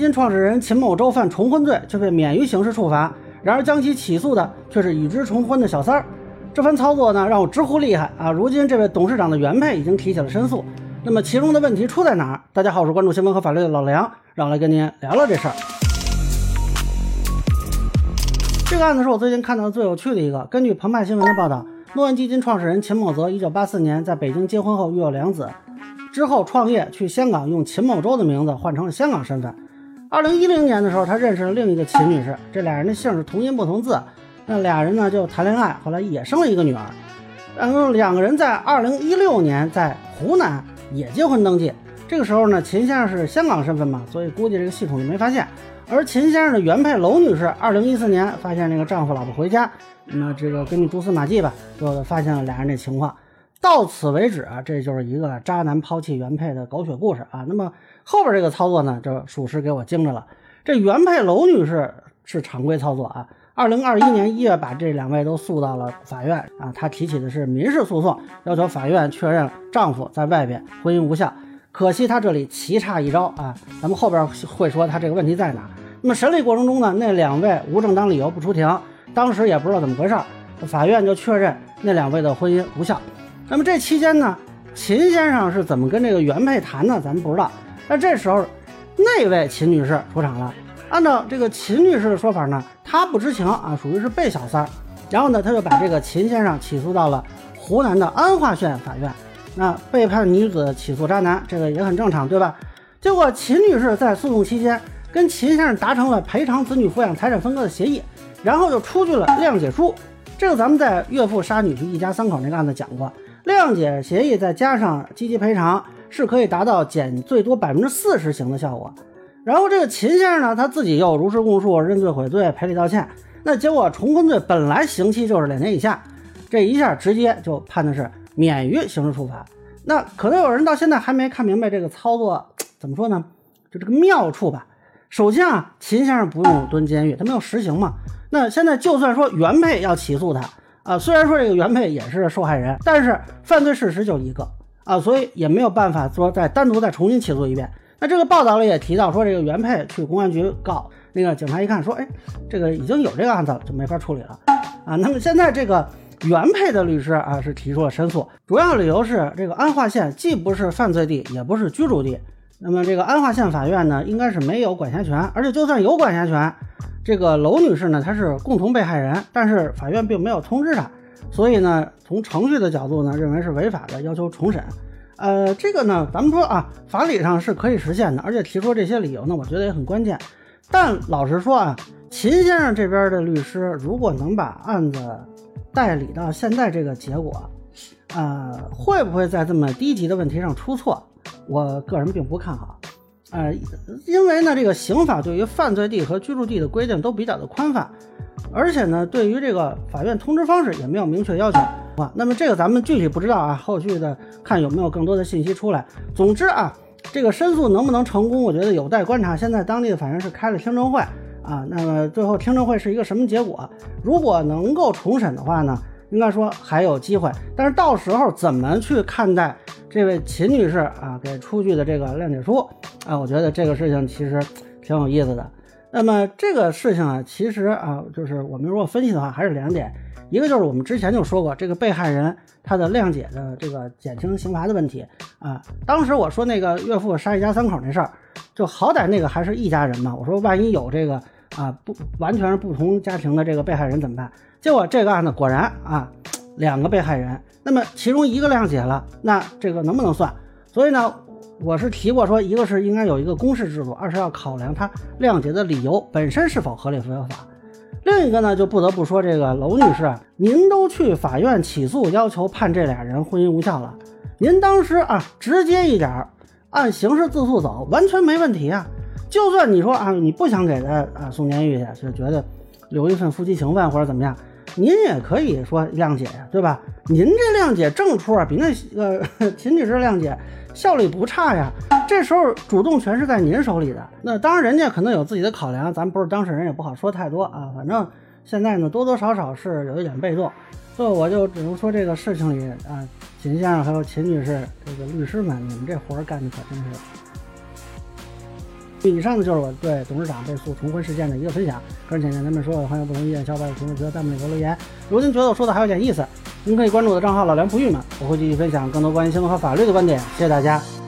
基金创始人秦某洲犯重婚罪，却被免于刑事处罚。然而将其起诉的却是与之重婚的小三儿。这番操作呢，让我直呼厉害啊！如今这位董事长的原配已经提起了申诉。那么其中的问题出在哪儿？大家好，我是关注新闻和法律的老梁，让我来跟您聊聊这事儿。这个案子是我最近看到的最有趣的一个。根据澎湃新闻的报道，诺恩基金创始人秦某泽1984年在北京结婚后育有两子，之后创业去香港用秦某洲的名字换成了香港身份。2010年的时候，他认识了另一个秦女士，这俩人的姓是同音不同字。那俩人呢就谈恋爱，后来也生了一个女儿。然后两个人在2016年在湖南。也结婚登记，这个时候呢，秦先生是香港身份嘛，所以估计这个系统就没发现。而秦先生的原配娄女士，二零一四年发现这个丈夫老婆回家，那这个根据蛛丝马迹吧，就发现了俩人这情况。到此为止啊，这就是一个渣男抛弃原配的狗血故事啊。那么后边这个操作呢，就属实给我惊着了。这原配娄女士是常规操作啊。二零二一年一月，把这两位都诉到了法院啊。她提起的是民事诉讼，要求法院确认丈夫在外边婚姻无效。可惜她这里棋差一招啊，咱们后边会说她这个问题在哪。那么审理过程中呢，那两位无正当理由不出庭，当时也不知道怎么回事，法院就确认那两位的婚姻无效。那么这期间呢，秦先生是怎么跟这个原配谈的，咱们不知道。那这时候，那位秦女士出场了。按照这个秦女士的说法呢，她不知情啊，属于是被小三儿。然后呢，她就把这个秦先生起诉到了湖南的安化县法院。那背叛女子起诉渣男，这个也很正常，对吧？结果秦女士在诉讼期间跟秦先生达成了赔偿子女抚养财产分割的协议，然后就出具了谅解书。这个咱们在岳父杀女婿一家三口那个案子讲过，谅解协议再加上积极赔偿，是可以达到减最多百分之四十刑的效果。然后这个秦先生呢，他自己又如实供述、认罪悔罪、赔礼道歉。那结果重婚罪本来刑期就是两年以下，这一下直接就判的是免于刑事处罚。那可能有人到现在还没看明白这个操作怎么说呢？就这个妙处吧。首先啊，秦先生不用蹲监狱，他没有实刑嘛。那现在就算说原配要起诉他啊，虽然说这个原配也是受害人，但是犯罪事实就一个啊，所以也没有办法说再单独再重新起诉一遍。那这个报道里也提到说，这个原配去公安局告那个警察，一看说，哎，这个已经有这个案子了，就没法处理了啊。那么现在这个原配的律师啊是提出了申诉，主要理由是这个安化县既不是犯罪地，也不是居住地。那么这个安化县法院呢，应该是没有管辖权，而且就算有管辖权，这个娄女士呢，她是共同被害人，但是法院并没有通知她，所以呢，从程序的角度呢，认为是违法的，要求重审。呃，这个呢，咱们说啊，法理上是可以实现的，而且提出这些理由呢，我觉得也很关键。但老实说啊，秦先生这边的律师如果能把案子代理到现在这个结果，呃，会不会在这么低级的问题上出错？我个人并不看好。呃，因为呢，这个刑法对于犯罪地和居住地的规定都比较的宽泛，而且呢，对于这个法院通知方式也没有明确要求。那么这个咱们具体不知道啊，后续的看有没有更多的信息出来。总之啊，这个申诉能不能成功，我觉得有待观察。现在当地的法院是开了听证会啊，那么最后听证会是一个什么结果？如果能够重审的话呢，应该说还有机会。但是到时候怎么去看待这位秦女士啊给出具的这个谅解书啊？我觉得这个事情其实挺有意思的。那么这个事情啊，其实啊，就是我们如果分析的话，还是两点。一个就是我们之前就说过，这个被害人他的谅解的这个减轻刑罚的问题啊。当时我说那个岳父杀一家三口那事儿，就好歹那个还是一家人嘛。我说万一有这个啊不完全是不同家庭的这个被害人怎么办？结果这个案子果然啊两个被害人，那么其中一个谅解了，那这个能不能算？所以呢，我是提过说，一个是应该有一个公示制度，二是要考量他谅解的理由本身是否合理合法。另一个呢，就不得不说这个娄女士，您都去法院起诉，要求判这俩人婚姻无效了，您当时啊，直接一点，按刑事自诉走，完全没问题啊。就算你说啊，你不想给他啊送监狱去，就觉得留一份夫妻情分或者怎么样，您也可以说谅解呀，对吧？您这谅解正出啊，比那个秦女士谅解效率不差呀。这时候主动权是在您手里的，那当然人家可能有自己的考量，咱不是当事人也不好说太多啊。反正现在呢多多少少是有一点被动，所以我就只能说这个事情里啊，秦先生还有秦女士这个律师们，你们这活干的可真是。以上呢就是我对董事长被诉重婚事件的一个分享。个人浅见，咱们说有欢迎不同意见，小伙伴有评论区的弹幕里给我留言。如果您觉得我说的还有点意思，您可以关注我的账号老梁不郁闷，我会继续分享更多关于新闻和法律的观点。谢谢大家。